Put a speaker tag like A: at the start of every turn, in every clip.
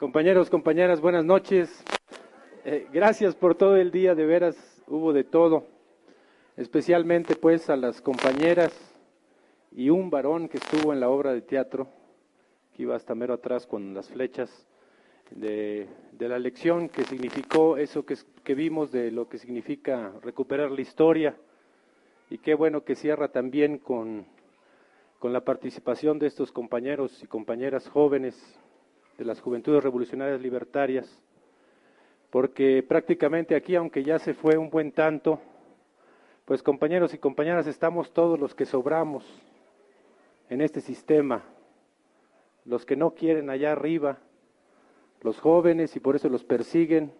A: Compañeros, compañeras, buenas noches. Eh, gracias por todo el día, de veras hubo de todo. Especialmente pues a las compañeras y un varón que estuvo en la obra de teatro, que iba hasta mero atrás con las flechas, de, la lección que significó eso que, que vimos de lo que significa recuperar la historia. Y qué bueno que cierra también con, con la participación de estos compañeros y compañeras jóvenes de las Juventudes Revolucionarias Libertarias, porque prácticamente aquí, aunque ya se fue un buen tanto, pues compañeros y compañeras, estamos todos los que sobramos en este sistema, los que no quieren allá arriba, los jóvenes y por eso los persiguen,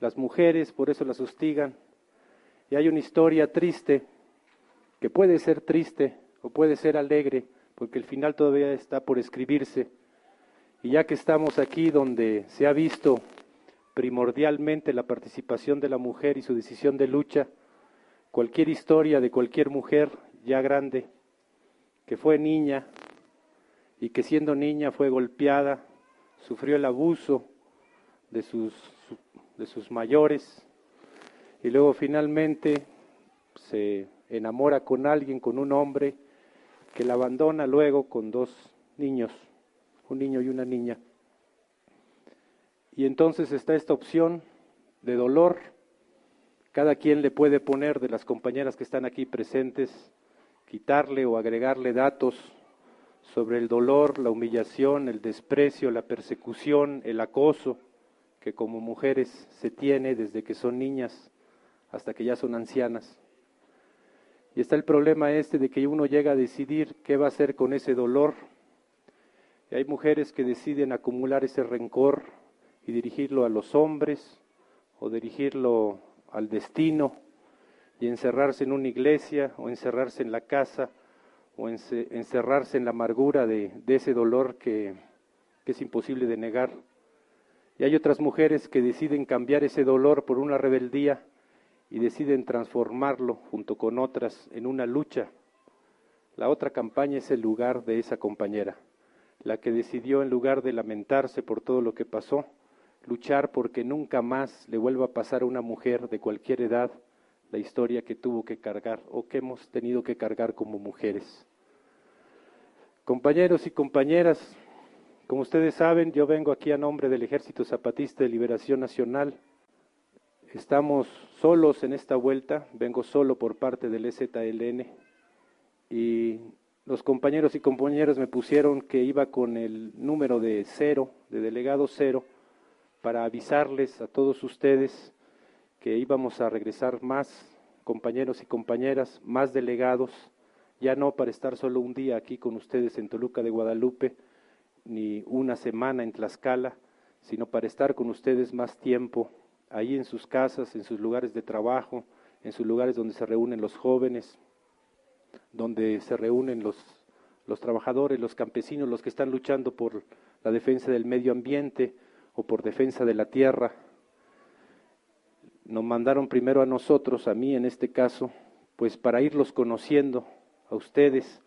A: las mujeres por eso las hostigan. Y hay una historia triste, que puede ser triste o puede ser alegre, porque el final todavía está por escribirse y ya que estamos aquí donde se ha visto primordialmente la participación de la mujer y su decisión de lucha, cualquier historia de cualquier mujer ya grande, que fue niña y que siendo niña fue golpeada, sufrió el abuso de sus, de sus mayores y luego finalmente se enamora con alguien, con un hombre, que la abandona luego con dos niños un niño y una niña. Y entonces está esta opción de dolor. Cada quien le puede poner de las compañeras que están aquí presentes, quitarle o agregarle datos sobre el dolor, la humillación, el desprecio, la persecución, el acoso que como mujeres se tiene desde que son niñas hasta que ya son ancianas. Y está el problema este de que uno llega a decidir qué va a hacer con ese dolor y hay mujeres que deciden acumular ese rencor y dirigirlo a los hombres o dirigirlo al destino y encerrarse en una iglesia o encerrarse en la casa o encerrarse en la amargura de, ese dolor que, que es imposible de negar. Y hay otras mujeres que deciden cambiar ese dolor por una rebeldía y deciden transformarlo junto con otras en una lucha. La otra campaña es el lugar de esa compañera la que decidió, en lugar de lamentarse por todo lo que pasó, luchar porque nunca más le vuelva a pasar a una mujer de cualquier edad la historia que tuvo que cargar o que hemos tenido que cargar como mujeres. Compañeros y compañeras, como ustedes saben, yo vengo aquí a nombre del Ejército Zapatista de Liberación Nacional. Estamos solos en esta vuelta, vengo solo por parte del EZLN y los compañeros y compañeras me pusieron que iba con el número de cero, de delegado cero, para avisarles a todos ustedes que íbamos a regresar más compañeros y compañeras, más delegados, ya no para estar solo un día aquí con ustedes en Toluca de Guadalupe, ni una semana en Tlaxcala, sino para estar con ustedes más tiempo, ahí en sus casas, en sus lugares de trabajo, en sus lugares donde se reúnen los jóvenes, donde se reúnen los, los trabajadores, los campesinos, los que están luchando por la defensa del medio ambiente o por defensa de la tierra. Nos mandaron primero a nosotros, a mí en este caso, pues para irlos conociendo a ustedes,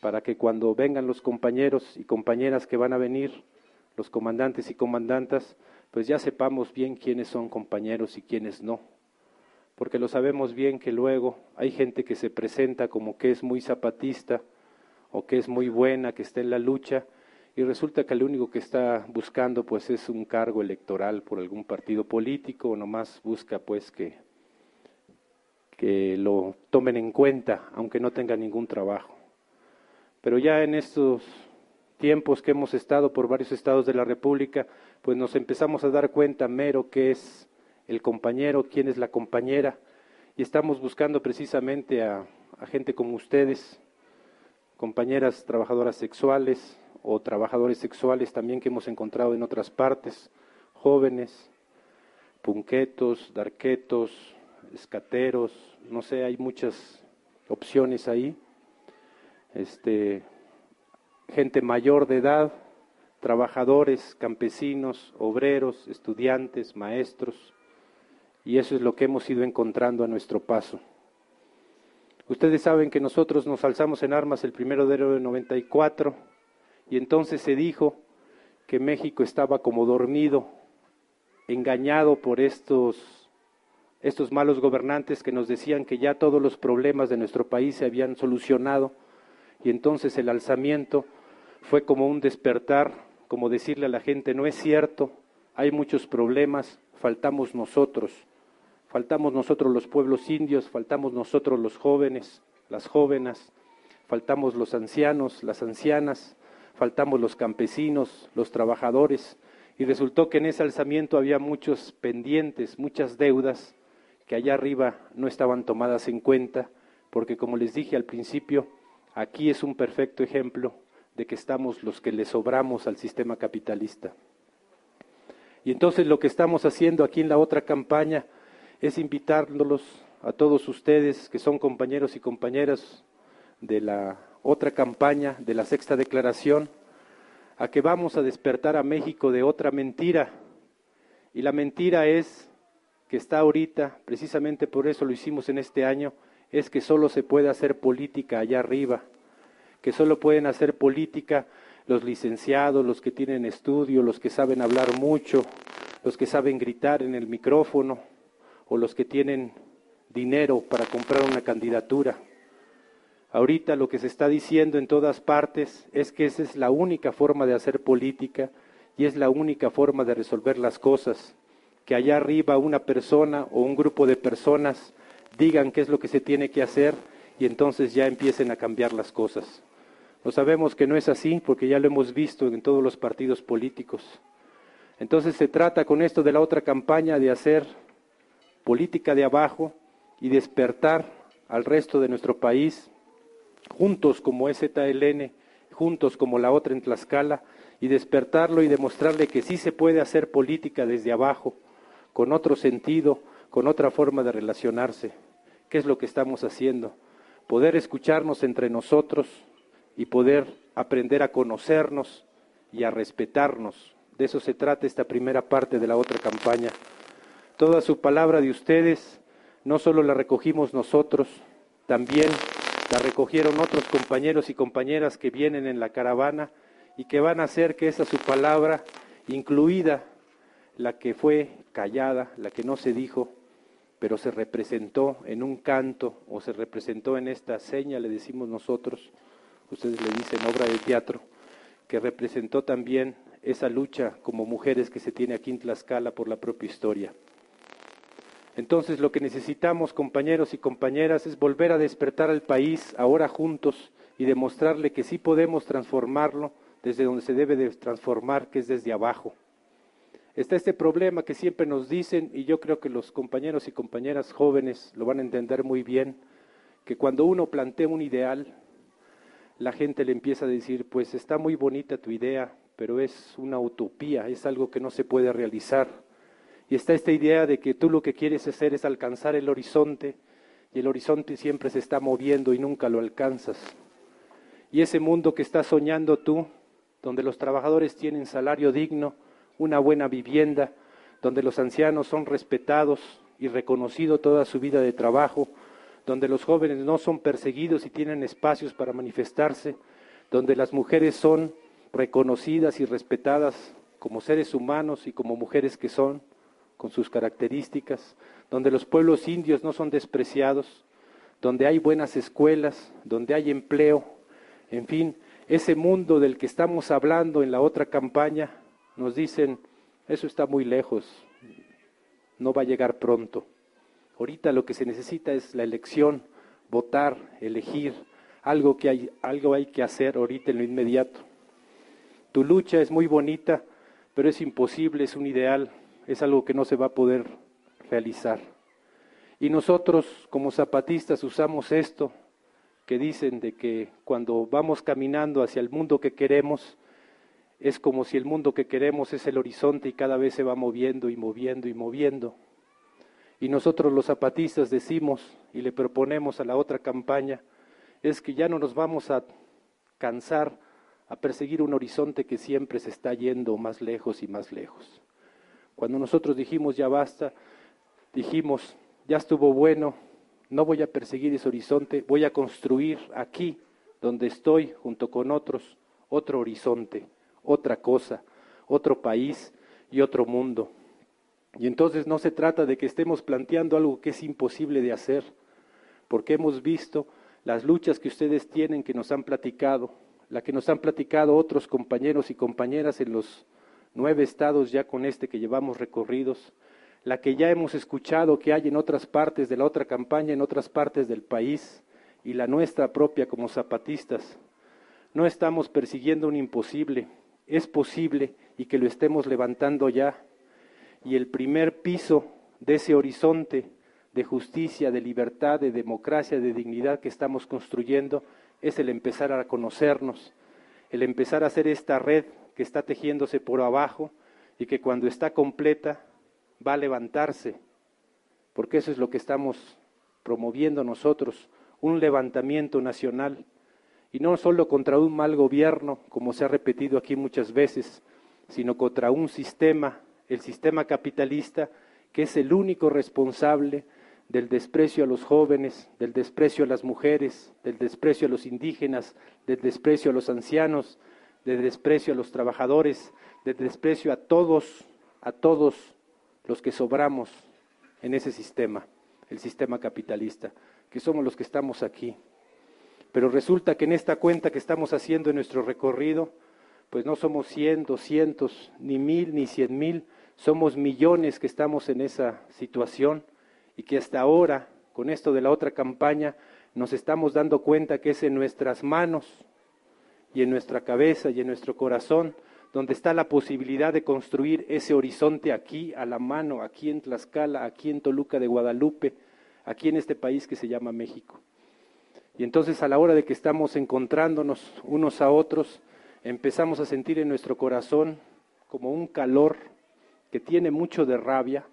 A: para que cuando vengan los compañeros y compañeras que van a venir, los comandantes y comandantas, pues ya sepamos bien quiénes son compañeros y quiénes no porque lo sabemos bien que luego hay gente que se presenta como que es muy zapatista o que es muy buena, que está en la lucha, y resulta que lo único que está buscando pues es un cargo electoral por algún partido político, o nomás busca pues que, que lo tomen en cuenta, aunque no tenga ningún trabajo. Pero ya en estos tiempos que hemos estado por varios estados de la República, pues nos empezamos a dar cuenta mero que es el compañero, quién es la compañera, y estamos buscando precisamente a, gente como ustedes, compañeras trabajadoras sexuales o trabajadores sexuales también que hemos encontrado en otras partes, jóvenes, punquetos, darquetos, escateros, no sé, hay muchas opciones ahí. Este, gente mayor de edad, trabajadores, campesinos, obreros, estudiantes, maestros, y eso es lo que hemos ido encontrando a nuestro paso. Ustedes saben que nosotros nos alzamos en armas el primero de enero de 94 y entonces se dijo que México estaba como dormido, engañado por estos, estos malos gobernantes que nos decían que ya todos los problemas de nuestro país se habían solucionado y entonces el alzamiento fue como un despertar, como decirle a la gente, no es cierto, hay muchos problemas, faltamos nosotros, faltamos nosotros los pueblos indios, faltamos nosotros los jóvenes, las jóvenes, faltamos los ancianos, las ancianas, faltamos los campesinos, los trabajadores, y resultó que en ese alzamiento había muchos pendientes, muchas deudas que allá arriba no estaban tomadas en cuenta, porque como les dije al principio, aquí es un perfecto ejemplo de que estamos los que le sobramos al sistema capitalista. Y entonces lo que estamos haciendo aquí en la otra campaña es invitándolos a todos ustedes que son compañeros y compañeras de la otra campaña, de la sexta declaración, a que vamos a despertar a México de otra mentira. Y la mentira es que está ahorita, precisamente por eso lo hicimos en este año, es que solo se puede hacer política allá arriba, que solo pueden hacer política los licenciados, los que tienen estudio, los que saben hablar mucho, los que saben gritar en el micrófono o los que tienen dinero para comprar una candidatura. Ahorita lo que se está diciendo en todas partes es que esa es la única forma de hacer política y es la única forma de resolver las cosas. Que allá arriba una persona o un grupo de personas digan qué es lo que se tiene que hacer y entonces ya empiecen a cambiar las cosas. Lo sabemos que no es así porque ya lo hemos visto en todos los partidos políticos. Entonces se trata con esto de la otra campaña de hacer política de abajo y despertar al resto de nuestro país, juntos como EZLN, juntos como la otra en Tlaxcala, y despertarlo y demostrarle que sí se puede hacer política desde abajo, con otro sentido, con otra forma de relacionarse. ¿Qué es lo que estamos haciendo? Poder escucharnos entre nosotros, y poder aprender a conocernos y a respetarnos. De eso se trata esta primera parte de la otra campaña. Toda su palabra de ustedes no solo la recogimos nosotros, también la recogieron otros compañeros y compañeras que vienen en la caravana y que van a hacer que esa su palabra, incluida la que fue callada, la que no se dijo, pero se representó en un canto o se representó en esta seña, le decimos nosotros, ustedes le dicen obra de teatro, que representó también esa lucha como mujeres que se tiene aquí en Tlaxcala por la propia historia. Entonces lo que necesitamos, compañeros y compañeras, es volver a despertar al país ahora juntos y demostrarle que sí podemos transformarlo desde donde se debe de transformar, que es desde abajo. Está este problema que siempre nos dicen, y yo creo que los compañeros y compañeras jóvenes lo van a entender muy bien, que cuando uno plantea un ideal, la gente le empieza a decir, pues está muy bonita tu idea, pero es una utopía, es algo que no se puede realizar. Y está esta idea de que tú lo que quieres hacer es alcanzar el horizonte, y el horizonte siempre se está moviendo y nunca lo alcanzas. Y ese mundo que estás soñando tú, donde los trabajadores tienen salario digno, una buena vivienda, donde los ancianos son respetados y reconocidos toda su vida de trabajo, donde los jóvenes no son perseguidos y tienen espacios para manifestarse, donde las mujeres son reconocidas y respetadas como seres humanos y como mujeres que son, con sus características, donde los pueblos indios no son despreciados, donde hay buenas escuelas, donde hay empleo, en fin, ese mundo del que estamos hablando en la otra campaña, nos dicen, eso está muy lejos, no va a llegar pronto. Ahorita lo que se necesita es la elección, votar, elegir, algo que hay, algo hay que hacer ahorita en lo inmediato. Tu lucha es muy bonita, pero es imposible, es un ideal, es algo que no se va a poder realizar. Y nosotros como zapatistas usamos esto que dicen de que cuando vamos caminando hacia el mundo que queremos, es como si el mundo que queremos es el horizonte y cada vez se va moviendo y moviendo y moviendo. Y nosotros los zapatistas decimos y le proponemos a la otra campaña, es que ya no nos vamos a cansar a perseguir un horizonte que siempre se está yendo más lejos y más lejos. Cuando nosotros dijimos ya basta, dijimos ya estuvo bueno, no voy a perseguir ese horizonte, voy a construir aquí, donde estoy, junto con otros, otro horizonte, otra cosa, otro país y otro mundo. Y entonces no se trata de que estemos planteando algo que es imposible de hacer, porque hemos visto las luchas que ustedes tienen, que nos han platicado, la que nos han platicado otros compañeros y compañeras en los nueve estados ya con este que llevamos recorridos, la que ya hemos escuchado que hay en otras partes de la otra campaña, en otras partes del país, y la nuestra propia como zapatistas. No estamos persiguiendo un imposible, es posible y que lo estemos levantando ya. Y el primer piso de ese horizonte de justicia, de libertad, de democracia, de dignidad que estamos construyendo es el empezar a conocernos, el empezar a hacer esta red que está tejiéndose por abajo y que cuando está completa va a levantarse, porque eso es lo que estamos promoviendo nosotros, un levantamiento nacional, y no solo contra un mal gobierno, como se ha repetido aquí muchas veces, sino contra un sistema, el sistema capitalista, que es el único responsable del desprecio a los jóvenes, del desprecio a las mujeres, del desprecio a los indígenas, del desprecio a los ancianos, del desprecio a los trabajadores, del desprecio a todos, a todos los que sobramos en ese sistema, el sistema capitalista, que somos los que estamos aquí. Pero resulta que en esta cuenta que estamos haciendo en nuestro recorrido, pues no somos cien, doscientos, ni mil, ni cien mil, somos millones que estamos en esa situación y que hasta ahora, con esto de la otra campaña, nos estamos dando cuenta que es en nuestras manos y en nuestra cabeza y en nuestro corazón donde está la posibilidad de construir ese horizonte aquí a la mano, aquí en Tlaxcala, aquí en Toluca de Guadalupe, aquí en este país que se llama México. Y entonces a la hora de que estamos encontrándonos unos a otros, empezamos a sentir en nuestro corazón como un calor que tiene mucho de rabia,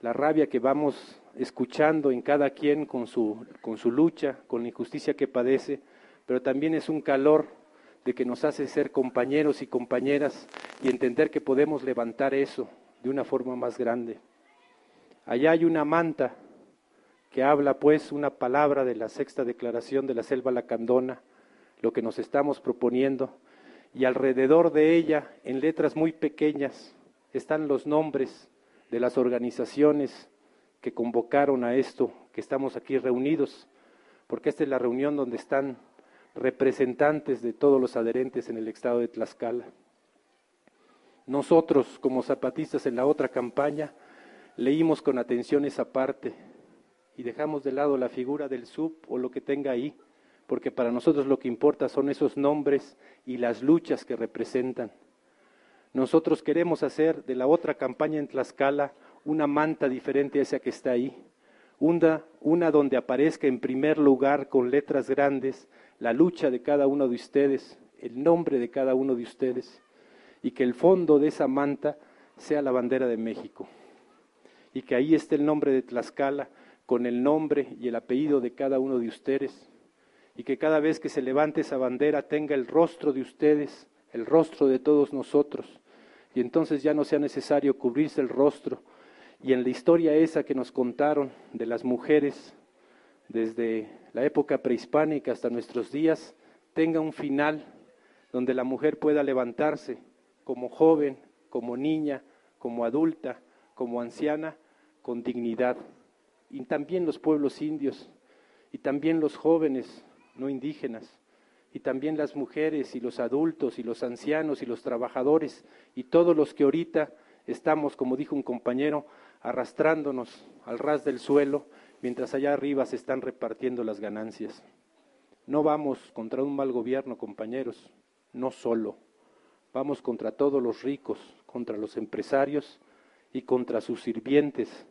A: la rabia que vamos escuchando en cada quien con su, con su lucha, con la injusticia que padece, pero también es un calor de que nos hace ser compañeros y compañeras y entender que podemos levantar eso de una forma más grande. Allá hay una manta que habla pues una palabra de la sexta declaración de la selva lacandona, lo que nos estamos proponiendo, y alrededor de ella, en letras muy pequeñas, están los nombres de las organizaciones que convocaron a esto, que estamos aquí reunidos, porque esta es la reunión donde están representantes de todos los adherentes en el estado de Tlaxcala. Nosotros, como zapatistas en la otra campaña, leímos con atención esa parte y dejamos de lado la figura del sub o lo que tenga ahí, porque para nosotros lo que importa son esos nombres y las luchas que representan. Nosotros queremos hacer de la otra campaña en Tlaxcala una manta diferente a esa que está ahí, una, una donde aparezca en primer lugar con letras grandes la lucha de cada uno de ustedes, el nombre de cada uno de ustedes, y que el fondo de esa manta sea la bandera de México, y que ahí esté el nombre de Tlaxcala con el nombre y el apellido de cada uno de ustedes, y que cada vez que se levante esa bandera tenga el rostro de ustedes, el rostro de todos nosotros, y entonces ya no sea necesario cubrirse el rostro. Y en la historia esa que nos contaron de las mujeres desde la época prehispánica hasta nuestros días, tenga un final donde la mujer pueda levantarse como joven, como niña, como adulta, como anciana, con dignidad. Y también los pueblos indios, y también los jóvenes no indígenas, y también las mujeres y los adultos y los ancianos y los trabajadores y todos los que ahorita estamos, como dijo un compañero, arrastrándonos al ras del suelo mientras allá arriba se están repartiendo las ganancias. No vamos contra un mal gobierno, compañeros, no solo. Vamos contra todos los ricos, contra los empresarios y contra sus sirvientes,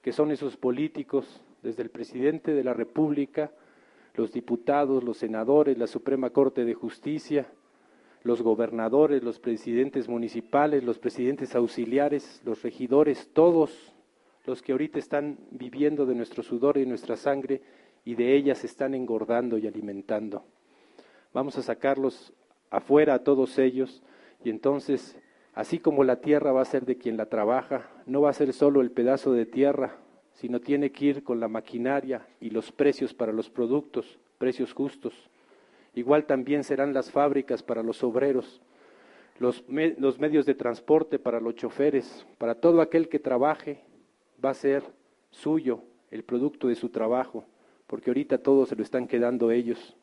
A: que son esos políticos, desde el presidente de la República, los diputados, los senadores, la Suprema Corte de Justicia, los gobernadores, los presidentes municipales, los presidentes auxiliares, los regidores, todos los que ahorita están viviendo de nuestro sudor y nuestra sangre y de ellas están engordando y alimentando. Vamos a sacarlos afuera a todos ellos y entonces, así como la tierra va a ser de quien la trabaja, no va a ser solo el pedazo de tierra, sino tiene que ir con la maquinaria y los precios para los productos, precios justos. Igual también serán las fábricas para los obreros, los medios de transporte para los choferes, para todo aquel que trabaje, va a ser suyo el producto de su trabajo, porque ahorita todo se lo están quedando ellos.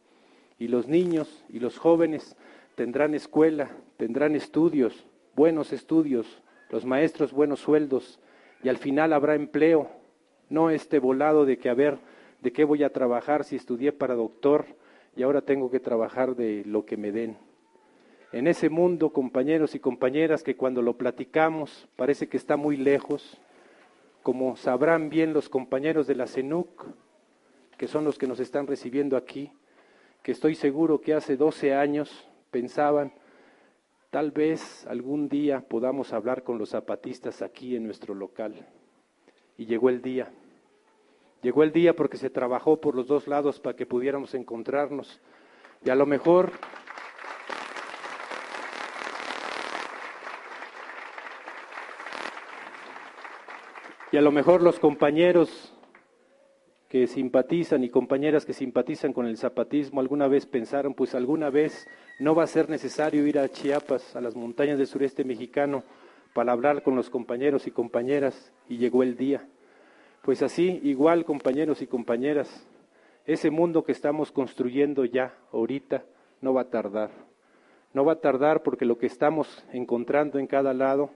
A: Y los niños y los jóvenes tendrán escuela, tendrán estudios, buenos estudios, los maestros buenos sueldos, y al final habrá empleo, no este volado de que a ver, ¿de qué voy a trabajar si estudié para doctor y ahora tengo que trabajar de lo que me den? En ese mundo, compañeros y compañeras, que cuando lo platicamos parece que está muy lejos, como sabrán bien los compañeros de la CENUC, que son los que nos están recibiendo aquí, que estoy seguro que hace 12 años pensaban, tal vez algún día podamos hablar con los zapatistas aquí en nuestro local. Y llegó el día. Llegó el día porque se trabajó por los dos lados para que pudiéramos encontrarnos. Y a lo mejor Y a lo mejor los compañeros que simpatizan y compañeras que simpatizan con el zapatismo alguna vez pensaron, pues alguna vez no va a ser necesario ir a Chiapas, a las montañas del sureste mexicano, para hablar con los compañeros y compañeras, y llegó el día. Pues así, igual compañeros y compañeras, ese mundo que estamos construyendo ya, ahorita, no va a tardar. No va a tardar porque lo que estamos encontrando en cada lado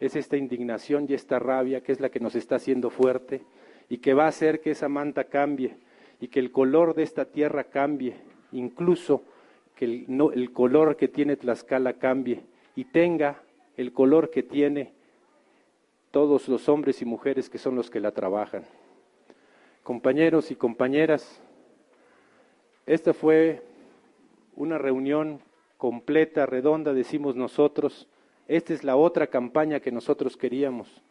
A: es esta indignación y esta rabia que es la que nos está haciendo fuerte y que va a hacer que esa manta cambie y que el color de esta tierra cambie, incluso que el, el color que tiene Tlaxcala cambie y tenga el color que tiene todos los hombres y mujeres que son los que la trabajan. Compañeros y compañeras, esta fue una reunión completa, redonda, decimos nosotros, esta es la otra campaña que nosotros queríamos,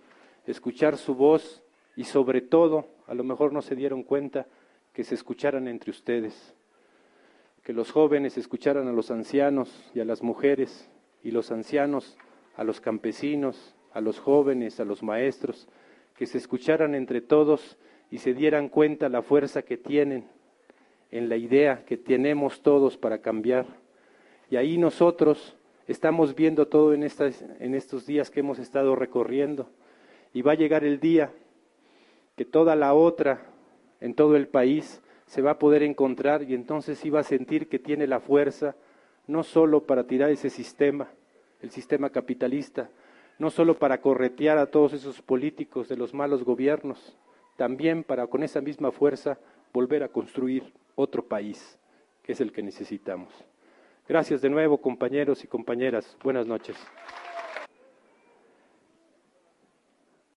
A: escuchar su voz y sobre todo, a lo mejor no se dieron cuenta, que se escucharan entre ustedes, que los jóvenes escucharan a los ancianos y a las mujeres y los ancianos a los campesinos, a los jóvenes, a los maestros, que se escucharan entre todos y se dieran cuenta la fuerza que tienen en la idea que tenemos todos para cambiar. Y ahí nosotros Estamos viendo todo en, estas, en estos días que hemos estado recorriendo y va a llegar el día que toda la otra en todo el país se va a poder encontrar y entonces iba a sentir que tiene la fuerza no solo para tirar ese sistema, el sistema capitalista, no solo para corretear a todos esos políticos de los malos gobiernos, también para con esa misma fuerza volver a construir otro país, que es el que necesitamos. Gracias de nuevo, compañeros y compañeras. Buenas noches.